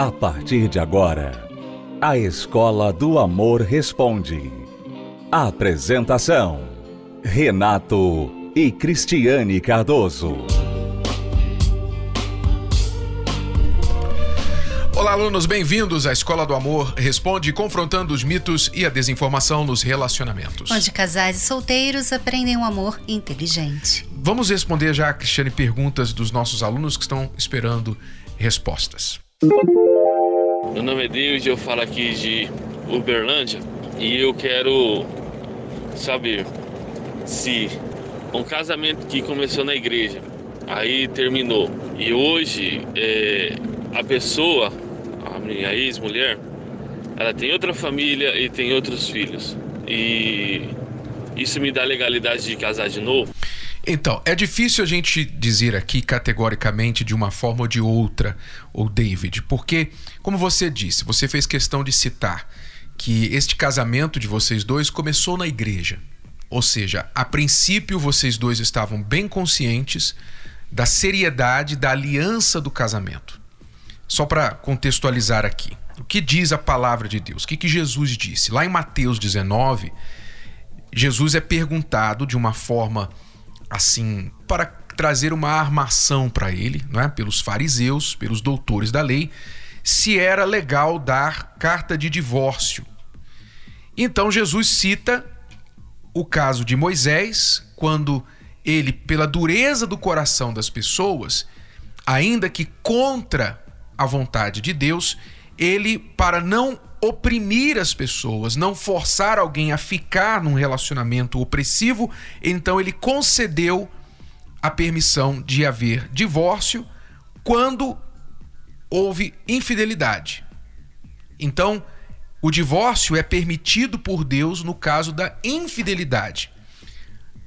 A partir de agora, a Escola do Amor Responde. Apresentação: Renato e Cristiane Cardoso. Olá, alunos, bem-vindos à Escola do Amor Responde, confrontando os mitos e a desinformação nos relacionamentos. Onde casais e solteiros aprendem um amor inteligente. Vamos responder já, Cristiane, perguntas dos nossos alunos que estão esperando respostas. Meu nome é Deus, eu falo aqui de Uberlândia e eu quero saber se um casamento que começou na igreja, aí terminou e hoje é, a pessoa, a minha ex-mulher, ela tem outra família e tem outros filhos e isso me dá legalidade de casar de novo? Então, é difícil a gente dizer aqui categoricamente de uma forma ou de outra, o David, porque, como você disse, você fez questão de citar que este casamento de vocês dois começou na igreja. Ou seja, a princípio vocês dois estavam bem conscientes da seriedade da aliança do casamento. Só para contextualizar aqui, o que diz a palavra de Deus? O que, que Jesus disse? Lá em Mateus 19, Jesus é perguntado de uma forma assim, para trazer uma armação para ele, não é? pelos fariseus, pelos doutores da lei, se era legal dar carta de divórcio. Então Jesus cita o caso de Moisés, quando ele, pela dureza do coração das pessoas, ainda que contra a vontade de Deus, ele, para não oprimir as pessoas, não forçar alguém a ficar num relacionamento opressivo, então ele concedeu a permissão de haver divórcio quando houve infidelidade. Então, o divórcio é permitido por Deus no caso da infidelidade.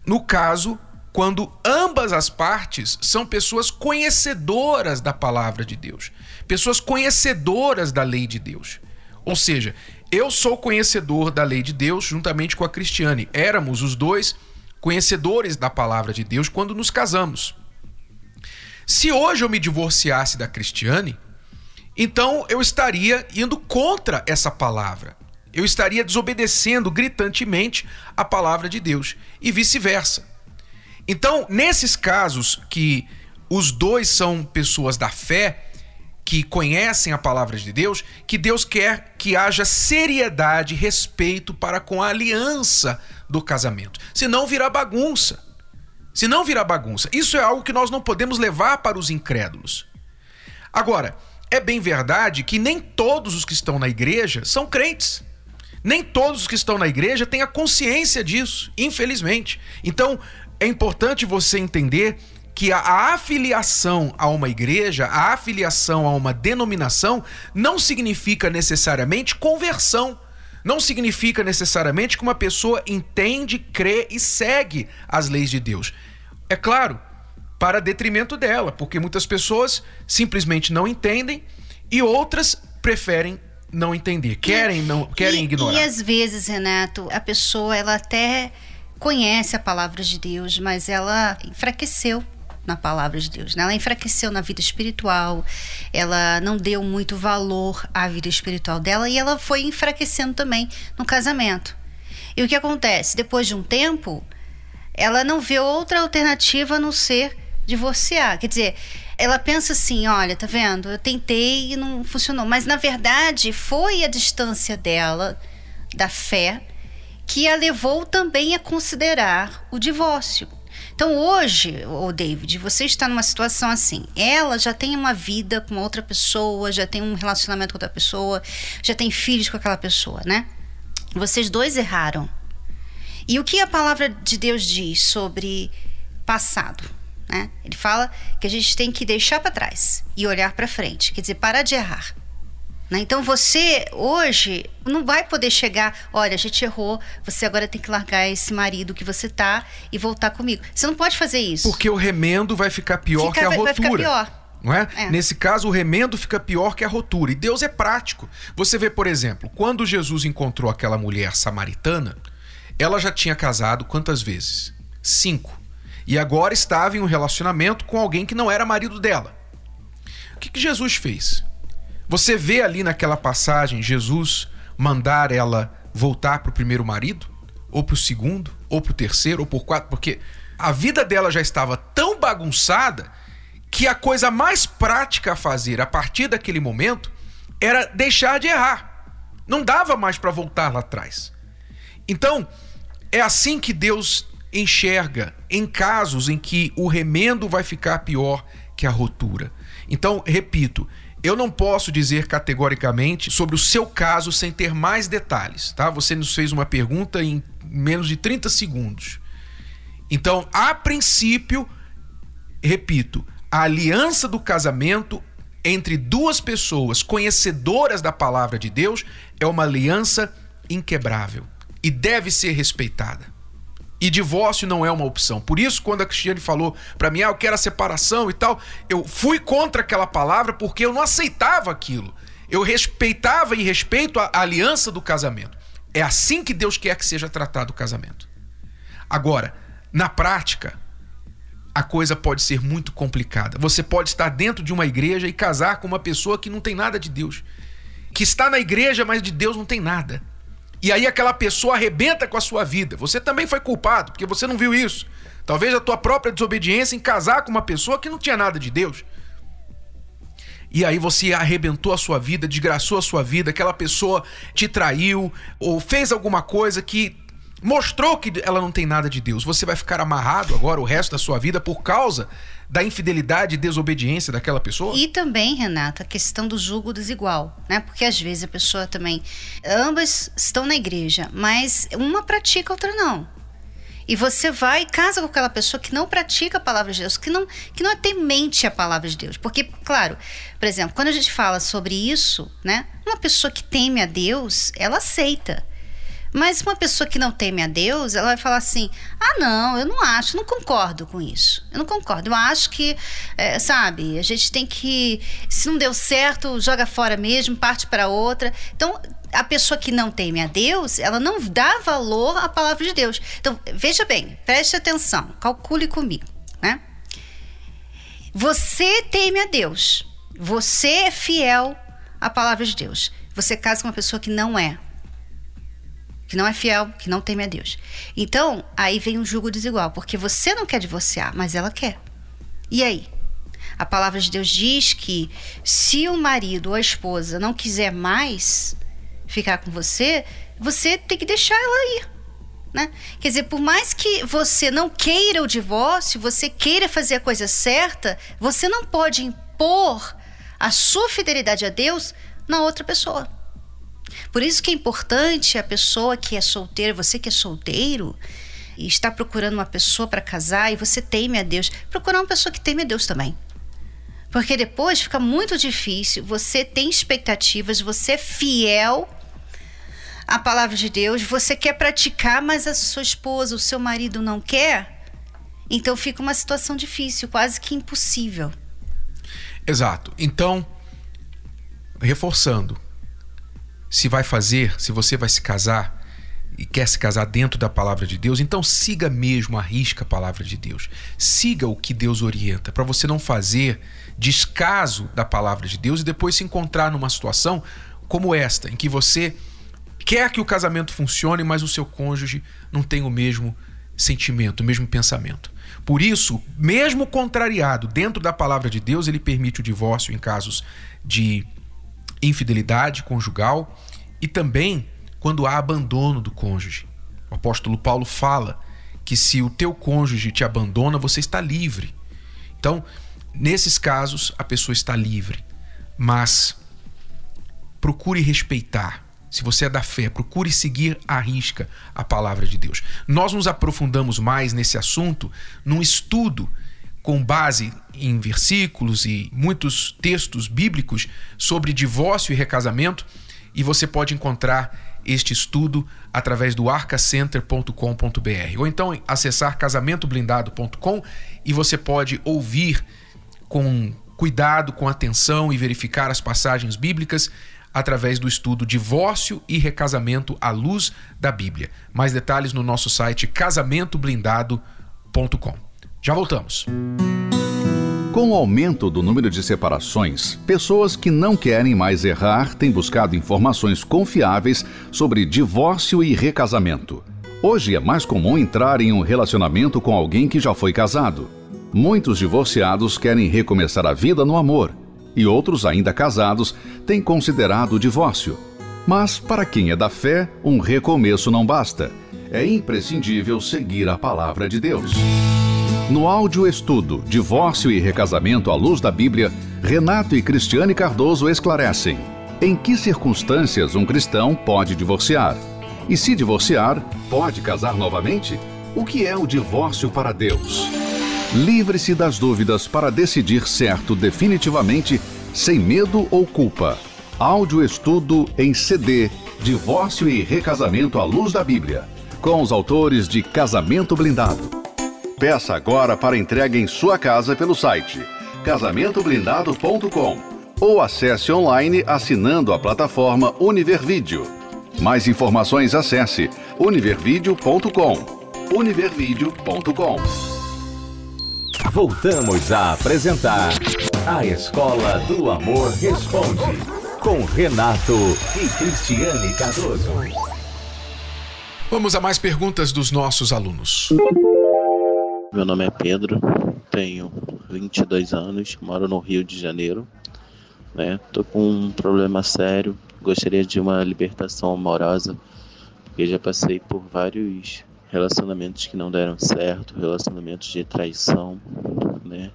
No caso, quando ambas as partes são pessoas conhecedoras da palavra de Deus, pessoas conhecedoras da lei de Deus. Ou seja, eu sou conhecedor da lei de Deus juntamente com a Cristiane. Éramos os dois conhecedores da palavra de Deus quando nos casamos. Se hoje eu me divorciasse da Cristiane, então eu estaria indo contra essa palavra. Eu estaria desobedecendo gritantemente a palavra de Deus e vice-versa. Então, nesses casos que os dois são pessoas da fé, que conhecem a palavra de Deus, que Deus quer que haja seriedade, respeito para com a aliança do casamento. Senão virá bagunça. Se não virar bagunça. Isso é algo que nós não podemos levar para os incrédulos. Agora, é bem verdade que nem todos os que estão na igreja são crentes. Nem todos os que estão na igreja têm a consciência disso, infelizmente. Então, é importante você entender que a afiliação a uma igreja, a afiliação a uma denominação, não significa necessariamente conversão. Não significa necessariamente que uma pessoa entende, crê e segue as leis de Deus. É claro, para detrimento dela, porque muitas pessoas simplesmente não entendem e outras preferem não entender, querem não querem e, ignorar. E às vezes, Renato, a pessoa ela até conhece a palavra de Deus, mas ela enfraqueceu na palavra de Deus. Né? Ela enfraqueceu na vida espiritual, ela não deu muito valor à vida espiritual dela e ela foi enfraquecendo também no casamento. E o que acontece? Depois de um tempo, ela não vê outra alternativa a não ser divorciar. Quer dizer, ela pensa assim: olha, tá vendo? Eu tentei e não funcionou. Mas na verdade, foi a distância dela, da fé, que a levou também a considerar o divórcio. Então hoje, o David, você está numa situação assim. Ela já tem uma vida com outra pessoa, já tem um relacionamento com outra pessoa, já tem filhos com aquela pessoa, né? Vocês dois erraram. E o que a palavra de Deus diz sobre passado? Né? Ele fala que a gente tem que deixar para trás e olhar para frente, quer dizer, parar de errar. Né? Então você hoje não vai poder chegar, olha, a gente errou, você agora tem que largar esse marido que você tá e voltar comigo. Você não pode fazer isso. Porque o remendo vai ficar pior Fica, que a vai, rotura. Vai ficar pior. Não é? É. Nesse caso, o remendo fica pior que a rotura. E Deus é prático. Você vê, por exemplo, quando Jesus encontrou aquela mulher samaritana, ela já tinha casado quantas vezes? Cinco. E agora estava em um relacionamento com alguém que não era marido dela. O que, que Jesus fez? Você vê ali naquela passagem Jesus mandar ela voltar para o primeiro marido? Ou para o segundo? Ou para o terceiro? Ou por quatro? Porque a vida dela já estava tão bagunçada que a coisa mais prática a fazer a partir daquele momento era deixar de errar. Não dava mais para voltar lá atrás. Então, é assim que Deus enxerga em casos em que o remendo vai ficar pior que a rotura. Então, repito, eu não posso dizer categoricamente sobre o seu caso sem ter mais detalhes, tá? Você nos fez uma pergunta em menos de 30 segundos. Então, a princípio, repito, a aliança do casamento entre duas pessoas conhecedoras da palavra de Deus é uma aliança inquebrável e deve ser respeitada. E divórcio não é uma opção. Por isso, quando a Cristiane falou para mim, ah, eu quero a separação e tal, eu fui contra aquela palavra porque eu não aceitava aquilo. Eu respeitava e respeito a aliança do casamento. É assim que Deus quer que seja tratado o casamento. Agora, na prática, a coisa pode ser muito complicada. Você pode estar dentro de uma igreja e casar com uma pessoa que não tem nada de Deus. Que está na igreja, mas de Deus não tem nada. E aí aquela pessoa arrebenta com a sua vida. Você também foi culpado, porque você não viu isso. Talvez a tua própria desobediência em casar com uma pessoa que não tinha nada de Deus. E aí você arrebentou a sua vida, desgraçou a sua vida, aquela pessoa te traiu ou fez alguma coisa que mostrou que ela não tem nada de Deus. Você vai ficar amarrado agora o resto da sua vida por causa da infidelidade e desobediência daquela pessoa? E também, Renata, a questão do julgo desigual, né? Porque às vezes a pessoa também. Ambas estão na igreja, mas uma pratica, a outra não. E você vai e casa com aquela pessoa que não pratica a palavra de Deus, que não, que não é temente a palavra de Deus. Porque, claro, por exemplo, quando a gente fala sobre isso, né? Uma pessoa que teme a Deus, ela aceita. Mas uma pessoa que não teme a Deus, ela vai falar assim: ah, não, eu não acho, não concordo com isso. Eu não concordo. Eu acho que, é, sabe, a gente tem que. Se não deu certo, joga fora mesmo, parte para outra. Então, a pessoa que não teme a Deus, ela não dá valor à palavra de Deus. Então, veja bem, preste atenção, calcule comigo, né? Você teme a Deus. Você é fiel à palavra de Deus. Você casa com uma pessoa que não é que não é fiel, que não teme a Deus. Então, aí vem um julgo desigual, porque você não quer divorciar, mas ela quer. E aí? A palavra de Deus diz que se o marido ou a esposa não quiser mais ficar com você, você tem que deixar ela ir. Né? Quer dizer, por mais que você não queira o divórcio, você queira fazer a coisa certa, você não pode impor a sua fidelidade a Deus na outra pessoa. Por isso que é importante a pessoa que é solteira, você que é solteiro e está procurando uma pessoa para casar e você teme a Deus, procurar uma pessoa que teme a Deus também. Porque depois fica muito difícil, você tem expectativas, você é fiel à palavra de Deus, você quer praticar, mas a sua esposa, o seu marido não quer. Então fica uma situação difícil, quase que impossível. Exato. Então, reforçando, se vai fazer, se você vai se casar e quer se casar dentro da palavra de Deus, então siga mesmo, arrisca a palavra de Deus. Siga o que Deus orienta, para você não fazer descaso da palavra de Deus e depois se encontrar numa situação como esta, em que você quer que o casamento funcione, mas o seu cônjuge não tem o mesmo sentimento, o mesmo pensamento. Por isso, mesmo contrariado dentro da palavra de Deus, ele permite o divórcio em casos de infidelidade conjugal e também quando há abandono do cônjuge. O apóstolo Paulo fala que se o teu cônjuge te abandona, você está livre. Então, nesses casos, a pessoa está livre, mas procure respeitar. Se você é da fé, procure seguir à risca a palavra de Deus. Nós nos aprofundamos mais nesse assunto num estudo com base em versículos e muitos textos bíblicos sobre divórcio e recasamento, e você pode encontrar este estudo através do arcacenter.com.br ou então acessar casamentoblindado.com e você pode ouvir com cuidado, com atenção e verificar as passagens bíblicas através do estudo Divórcio e Recasamento à Luz da Bíblia. Mais detalhes no nosso site casamentoblindado.com. Já voltamos. Com o aumento do número de separações, pessoas que não querem mais errar têm buscado informações confiáveis sobre divórcio e recasamento. Hoje é mais comum entrar em um relacionamento com alguém que já foi casado. Muitos divorciados querem recomeçar a vida no amor, e outros, ainda casados, têm considerado o divórcio. Mas, para quem é da fé, um recomeço não basta. É imprescindível seguir a palavra de Deus. No áudio estudo Divórcio e Recasamento à Luz da Bíblia, Renato e Cristiane Cardoso esclarecem em que circunstâncias um cristão pode divorciar. E se divorciar, pode casar novamente? O que é o divórcio para Deus? Livre-se das dúvidas para decidir certo definitivamente, sem medo ou culpa. Áudio estudo em CD Divórcio e Recasamento à Luz da Bíblia, com os autores de Casamento Blindado. Peça agora para entrega em sua casa pelo site casamentoblindado.com ou acesse online assinando a plataforma Univervídeo. Mais informações acesse univervideo.com. univervideo.com. Voltamos a apresentar A Escola do Amor Responde com Renato e Cristiane Cardoso. Vamos a mais perguntas dos nossos alunos. Meu nome é Pedro, tenho 22 anos, moro no Rio de Janeiro. Né? Tô com um problema sério, gostaria de uma libertação amorosa, porque já passei por vários relacionamentos que não deram certo, relacionamentos de traição, né?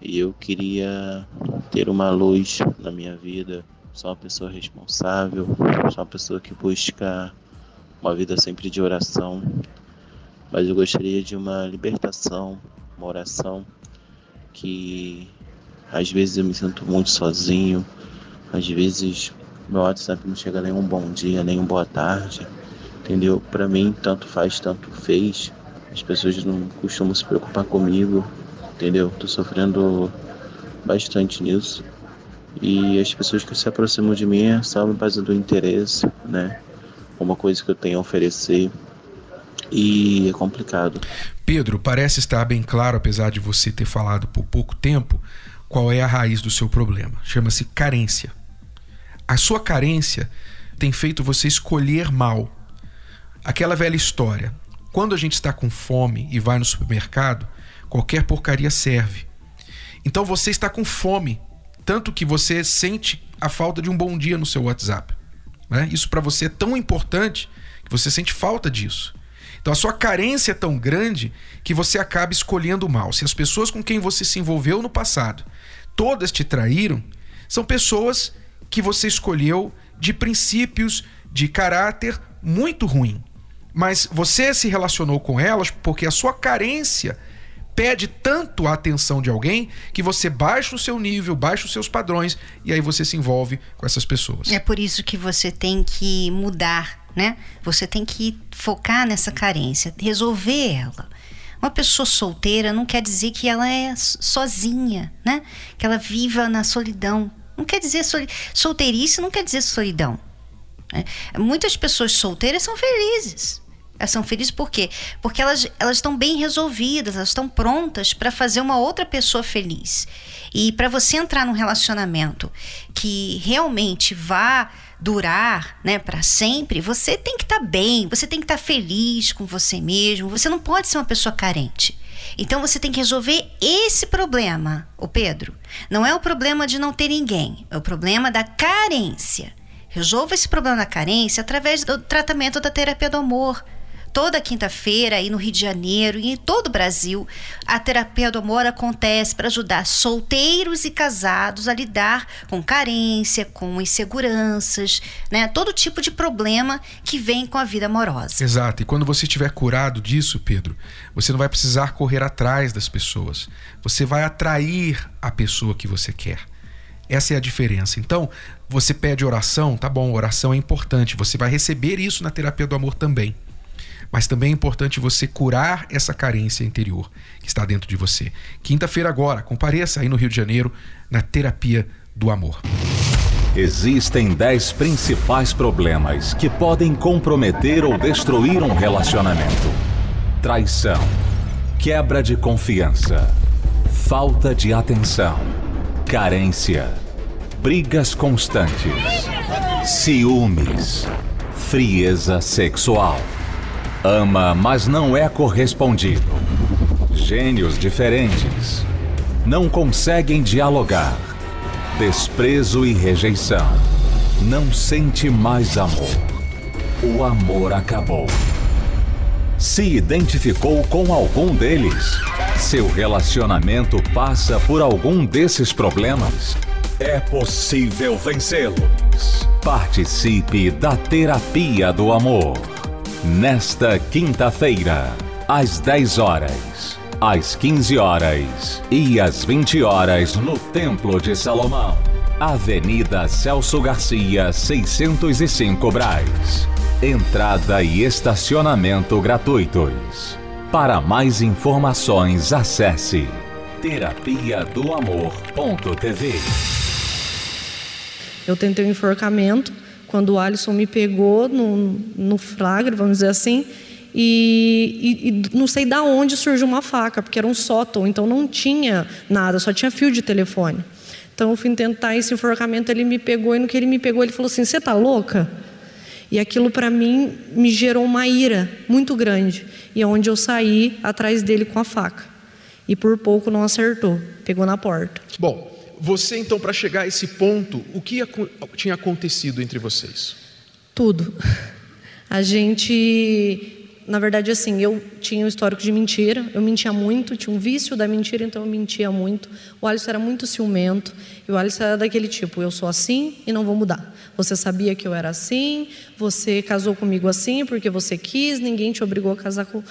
E eu queria ter uma luz na minha vida, sou uma pessoa responsável, sou uma pessoa que busca uma vida sempre de oração, mas eu gostaria de uma libertação, uma oração que às vezes eu me sinto muito sozinho, às vezes meu WhatsApp não chega nem um bom dia, nem um boa tarde, entendeu? Para mim, tanto faz, tanto fez. As pessoas não costumam se preocupar comigo, entendeu? Tô sofrendo bastante nisso. E as pessoas que se aproximam de mim são em base do interesse, né? Uma coisa que eu tenho a oferecer e é complicado. Pedro, parece estar bem claro, apesar de você ter falado por pouco tempo, qual é a raiz do seu problema. Chama-se carência. A sua carência tem feito você escolher mal. Aquela velha história. Quando a gente está com fome e vai no supermercado, qualquer porcaria serve. Então você está com fome, tanto que você sente a falta de um bom dia no seu WhatsApp. Né? Isso para você é tão importante que você sente falta disso. Então a sua carência é tão grande que você acaba escolhendo mal. Se as pessoas com quem você se envolveu no passado todas te traíram, são pessoas que você escolheu de princípios, de caráter muito ruim. Mas você se relacionou com elas porque a sua carência pede tanto a atenção de alguém que você baixa o seu nível, baixa os seus padrões e aí você se envolve com essas pessoas. É por isso que você tem que mudar né? Você tem que focar nessa carência, resolver ela. Uma pessoa solteira não quer dizer que ela é sozinha, né? Que ela viva na solidão. Não quer dizer soli... solteirice, não quer dizer solidão. Né? Muitas pessoas solteiras são felizes. Elas são felizes por quê? Porque elas, elas estão bem resolvidas, elas estão prontas para fazer uma outra pessoa feliz. E para você entrar num relacionamento que realmente vá durar, né, para sempre, você tem que estar tá bem, você tem que estar tá feliz com você mesmo, você não pode ser uma pessoa carente. Então você tem que resolver esse problema, o Pedro. Não é o problema de não ter ninguém, é o problema da carência. Resolva esse problema da carência através do tratamento da terapia do amor toda quinta-feira aí no Rio de Janeiro e em todo o Brasil, a terapia do amor acontece para ajudar solteiros e casados a lidar com carência, com inseguranças, né? Todo tipo de problema que vem com a vida amorosa. Exato. E quando você estiver curado disso, Pedro, você não vai precisar correr atrás das pessoas. Você vai atrair a pessoa que você quer. Essa é a diferença. Então, você pede oração, tá bom, oração é importante. Você vai receber isso na terapia do amor também. Mas também é importante você curar essa carência interior que está dentro de você. Quinta-feira agora, compareça aí no Rio de Janeiro na terapia do amor. Existem 10 principais problemas que podem comprometer ou destruir um relacionamento: traição, quebra de confiança, falta de atenção, carência, brigas constantes, ciúmes, frieza sexual. Ama, mas não é correspondido. Gênios diferentes. Não conseguem dialogar. Desprezo e rejeição. Não sente mais amor. O amor acabou. Se identificou com algum deles? Seu relacionamento passa por algum desses problemas? É possível vencê-los. Participe da Terapia do Amor. Nesta quinta-feira, às 10 horas, às 15 horas e às 20 horas no Templo de Salomão. Avenida Celso Garcia, 605 Braz. Entrada e estacionamento gratuitos. Para mais informações, acesse terapia do amor.tv. Eu tentei o um enforcamento quando o Alisson me pegou no, no flagra, vamos dizer assim, e, e, e, não sei da onde surgiu uma faca, porque era um sótão, então não tinha nada, só tinha fio de telefone. Então eu fui tentar esse enforcamento, ele me pegou, e no que ele me pegou, ele falou assim: Você tá louca? E aquilo para mim me gerou uma ira muito grande. E é onde eu saí atrás dele com a faca. E por pouco não acertou, pegou na porta. Bom, você então, para chegar a esse ponto, o que tinha acontecido entre vocês? Tudo. A gente na verdade, assim, eu tinha um histórico de mentira, eu mentia muito, tinha um vício da mentira, então eu mentia muito. O Alisson era muito ciumento, e o Alisson era daquele tipo: eu sou assim e não vou mudar. Você sabia que eu era assim, você casou comigo assim porque você quis, ninguém te obrigou a casar com,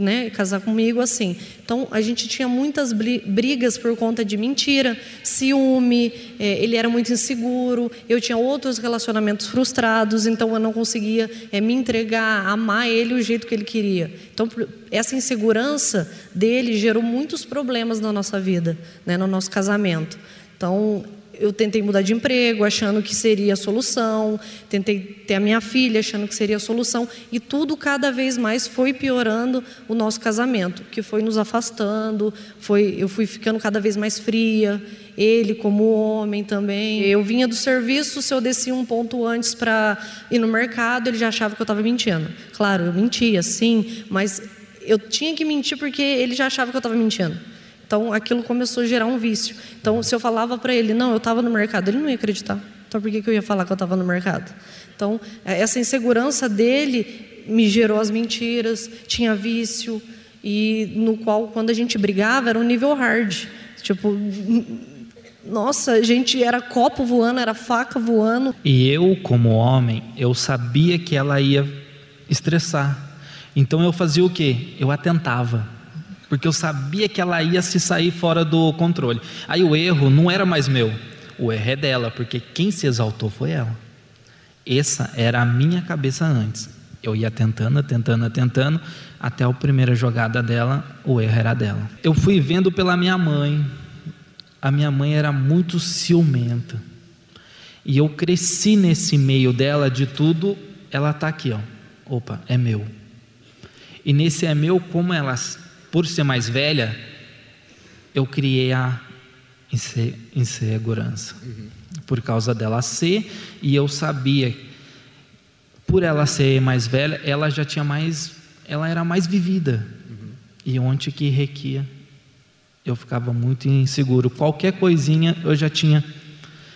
né, casar comigo assim. Então a gente tinha muitas brigas por conta de mentira, ciúme, é, ele era muito inseguro, eu tinha outros relacionamentos frustrados, então eu não conseguia é, me entregar, amar ele o jeito que ele queria. Então essa insegurança dele gerou muitos problemas na nossa vida, né, no nosso casamento. Então eu tentei mudar de emprego, achando que seria a solução, tentei ter a minha filha, achando que seria a solução, e tudo cada vez mais foi piorando o nosso casamento, que foi nos afastando, foi, eu fui ficando cada vez mais fria, ele como homem também. Eu vinha do serviço, se eu descia um ponto antes para ir no mercado, ele já achava que eu estava mentindo. Claro, eu mentia, sim, mas eu tinha que mentir porque ele já achava que eu estava mentindo. Então aquilo começou a gerar um vício. Então se eu falava para ele, não, eu estava no mercado, ele não ia acreditar. Então por que, que eu ia falar que eu estava no mercado? Então é, essa insegurança dele me gerou as mentiras, tinha vício e no qual quando a gente brigava era um nível hard, tipo nossa, a gente era copo voando, era faca voando. E eu, como homem, eu sabia que ela ia estressar. Então eu fazia o quê? Eu atentava porque eu sabia que ela ia se sair fora do controle. Aí o erro não era mais meu, o erro é dela, porque quem se exaltou foi ela. Essa era a minha cabeça antes. Eu ia tentando, tentando, tentando, até a primeira jogada dela, o erro era dela. Eu fui vendo pela minha mãe. A minha mãe era muito ciumenta. E eu cresci nesse meio dela de tudo, ela está aqui, ó. Opa, é meu. E nesse é meu, como ela por ser mais velha, eu criei a insegurança. Uhum. Por causa dela ser, e eu sabia, por ela ser mais velha, ela já tinha mais, ela era mais vivida. Uhum. E onde que requia, eu ficava muito inseguro. Qualquer coisinha eu já tinha.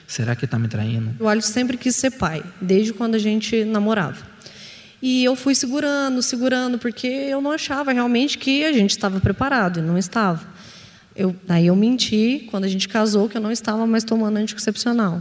Será que está me traindo? O Alisson sempre quis ser pai, desde quando a gente namorava. E eu fui segurando, segurando, porque eu não achava realmente que a gente estava preparado, e não estava. Eu, aí eu menti quando a gente casou que eu não estava mais tomando anticoncepcional.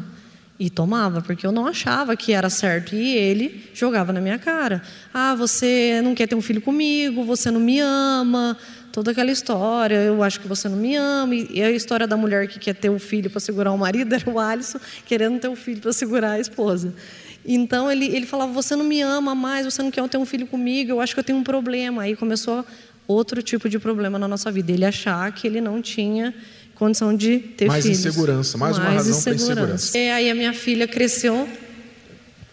E tomava, porque eu não achava que era certo. E ele jogava na minha cara: Ah, você não quer ter um filho comigo, você não me ama, toda aquela história. Eu acho que você não me ama. E a história da mulher que quer ter um filho para segurar o marido era o Alisson querendo ter um filho para segurar a esposa. Então ele, ele falava: Você não me ama mais, você não quer ter um filho comigo, eu acho que eu tenho um problema. Aí começou outro tipo de problema na nossa vida. Ele achar que ele não tinha condição de ter mais filhos. Insegurança, mais, mais uma razão para insegurança. E aí a minha filha cresceu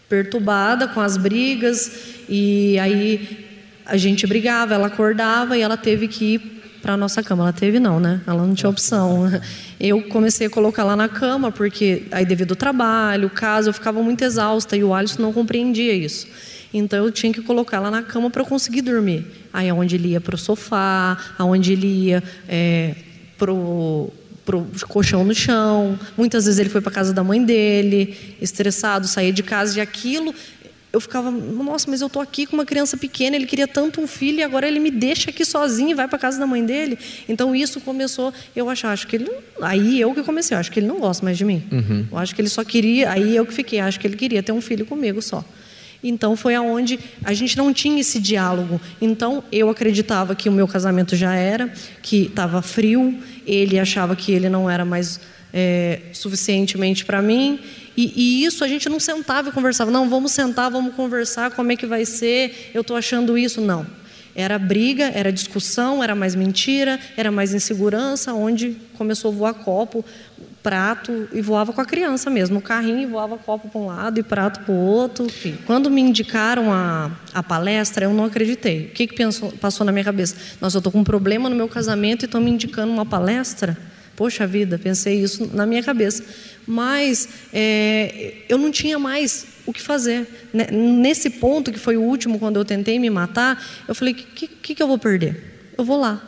perturbada com as brigas e aí a gente brigava, ela acordava e ela teve que ir para nossa cama. Ela teve não, né? Ela não tinha opção. Eu comecei a colocar lá na cama porque aí devido ao trabalho, casa, eu ficava muito exausta e o Alisson não compreendia isso. Então eu tinha que colocar ela na cama para conseguir dormir. Aí aonde ele ia para o sofá, aonde ele ia é, pro pro colchão no chão. Muitas vezes ele foi para casa da mãe dele, estressado, saía de casa e aquilo eu ficava, nossa, mas eu tô aqui com uma criança pequena, ele queria tanto um filho e agora ele me deixa aqui sozinho e vai para casa da mãe dele. Então isso começou, eu achar, acho que ele, aí eu que comecei, eu acho que ele não gosta mais de mim. Uhum. Eu acho que ele só queria, aí eu que fiquei, acho que ele queria ter um filho comigo só. Então foi aonde a gente não tinha esse diálogo. Então eu acreditava que o meu casamento já era, que estava frio. Ele achava que ele não era mais é, suficientemente para mim. E, e, isso a gente não sentava e conversava. Não, vamos sentar, vamos conversar. Como é que vai ser? Eu estou achando isso. Não. Era briga, era discussão, era mais mentira, era mais insegurança, onde começou a voar copo, prato e voava com a criança mesmo. O carrinho voava copo para um lado e prato para o outro. Quando me indicaram a, a palestra, eu não acreditei. O que, que pensou, passou na minha cabeça? Nossa, eu estou com um problema no meu casamento e estão me indicando uma palestra? Poxa vida, pensei isso na minha cabeça. Mas é, eu não tinha mais o que fazer. Né, nesse ponto, que foi o último, quando eu tentei me matar, eu falei: o que, que, que eu vou perder? Eu vou lá.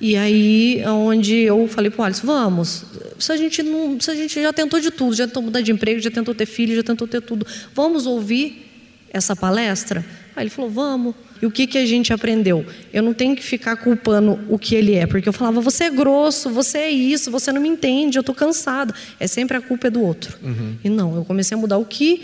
E aí, onde eu falei para o Alisson, vamos. Se a, gente não, se a gente já tentou de tudo, já tentou mudar de emprego, já tentou ter filho, já tentou ter tudo, vamos ouvir essa palestra? Aí ele falou, vamos. E o que, que a gente aprendeu? Eu não tenho que ficar culpando o que ele é, porque eu falava, você é grosso, você é isso, você não me entende, eu estou cansada. É sempre a culpa é do outro. Uhum. E não, eu comecei a mudar o que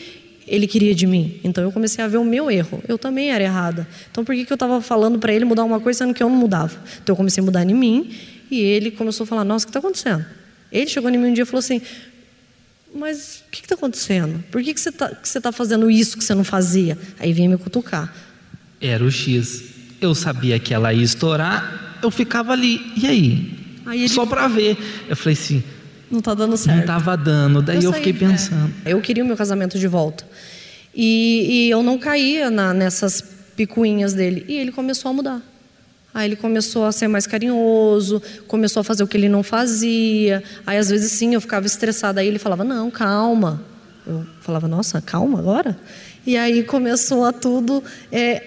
ele queria de mim. Então eu comecei a ver o meu erro. Eu também era errada. Então por que, que eu estava falando para ele mudar uma coisa sendo que eu não mudava? Então eu comecei a mudar em mim e ele começou a falar: Nossa, o que está acontecendo? Ele chegou em mim um dia e falou assim: Mas o que está acontecendo? Por que, que você está tá fazendo isso que você não fazia? Aí vinha me cutucar. Era o X. Eu sabia que ela ia estourar, eu ficava ali. E aí? aí ele... Só para ver. Eu falei assim não está dando certo. Não estava dando. Daí eu, eu fiquei pensando. É. Eu queria o meu casamento de volta. E, e eu não caía na, nessas picuinhas dele. E ele começou a mudar. Aí ele começou a ser mais carinhoso, começou a fazer o que ele não fazia. Aí às vezes sim, eu ficava estressada. Aí ele falava: Não, calma. Eu falava: Nossa, calma agora? E aí começou a tudo. É,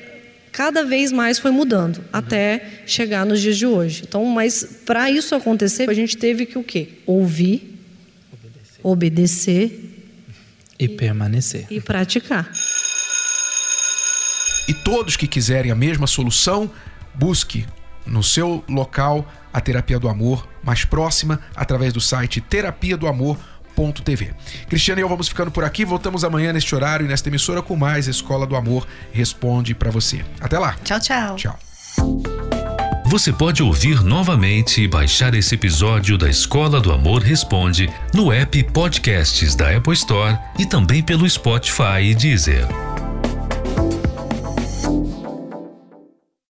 cada vez mais foi mudando uhum. até chegar nos dias de hoje. Então, mas para isso acontecer, a gente teve que o quê? Ouvir, obedecer, obedecer e, e permanecer e praticar. E todos que quiserem a mesma solução, busque no seu local a terapia do amor mais próxima através do site terapia do amor TV. Cristiano e eu vamos ficando por aqui. Voltamos amanhã neste horário e nesta emissora com mais Escola do Amor Responde para você. Até lá. Tchau, tchau. Tchau. Você pode ouvir novamente e baixar esse episódio da Escola do Amor Responde no app Podcasts da Apple Store e também pelo Spotify e Deezer.